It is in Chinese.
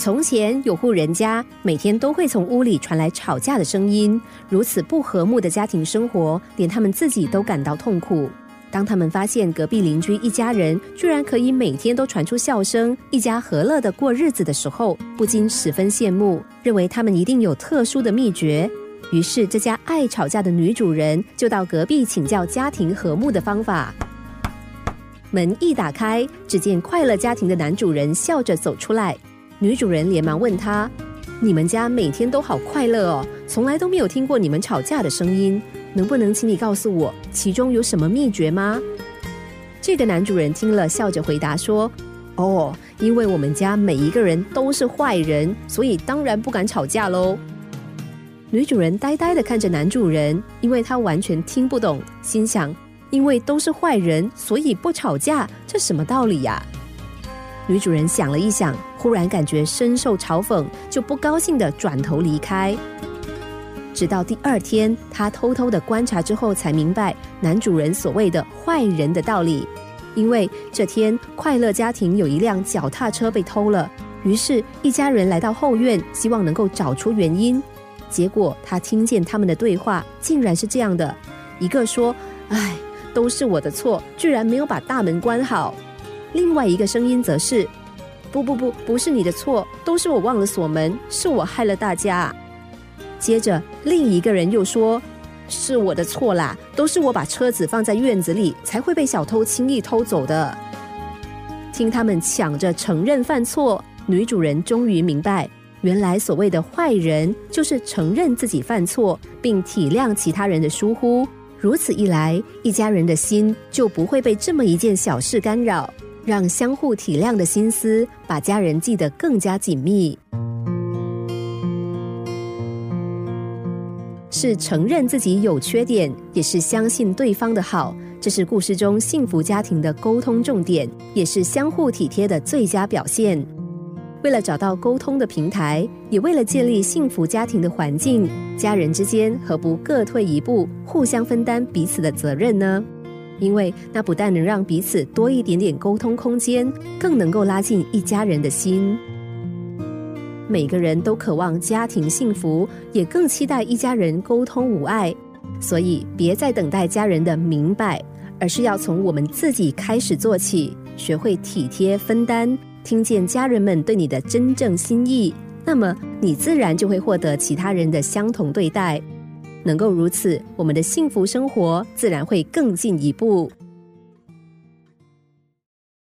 从前有户人家，每天都会从屋里传来吵架的声音，如此不和睦的家庭生活，连他们自己都感到痛苦。当他们发现隔壁邻居一家人居然可以每天都传出笑声，一家和乐的过日子的时候，不禁十分羡慕，认为他们一定有特殊的秘诀。于是，这家爱吵架的女主人就到隔壁请教家庭和睦的方法。门一打开，只见快乐家庭的男主人笑着走出来。女主人连忙问他：“你们家每天都好快乐哦，从来都没有听过你们吵架的声音，能不能请你告诉我其中有什么秘诀吗？”这个男主人听了，笑着回答说：“哦，因为我们家每一个人都是坏人，所以当然不敢吵架喽。”女主人呆呆的看着男主人，因为她完全听不懂，心想：“因为都是坏人，所以不吵架，这什么道理呀？”女主人想了一想，忽然感觉深受嘲讽，就不高兴的转头离开。直到第二天，他偷偷的观察之后，才明白男主人所谓的坏人的道理。因为这天快乐家庭有一辆脚踏车被偷了，于是，一家人来到后院，希望能够找出原因。结果，他听见他们的对话，竟然是这样的：一个说：“哎，都是我的错，居然没有把大门关好。”另外一个声音则是：“不不不，不是你的错，都是我忘了锁门，是我害了大家。”接着，另一个人又说：“是我的错啦，都是我把车子放在院子里，才会被小偷轻易偷走的。”听他们抢着承认犯错，女主人终于明白，原来所谓的坏人就是承认自己犯错，并体谅其他人的疏忽。如此一来，一家人的心就不会被这么一件小事干扰。让相互体谅的心思，把家人记得更加紧密。是承认自己有缺点，也是相信对方的好。这是故事中幸福家庭的沟通重点，也是相互体贴的最佳表现。为了找到沟通的平台，也为了建立幸福家庭的环境，家人之间何不各退一步，互相分担彼此的责任呢？因为那不但能让彼此多一点点沟通空间，更能够拉近一家人的心。每个人都渴望家庭幸福，也更期待一家人沟通无碍。所以，别再等待家人的明白，而是要从我们自己开始做起，学会体贴分担，听见家人们对你的真正心意，那么你自然就会获得其他人的相同对待。能够如此，我们的幸福生活自然会更进一步。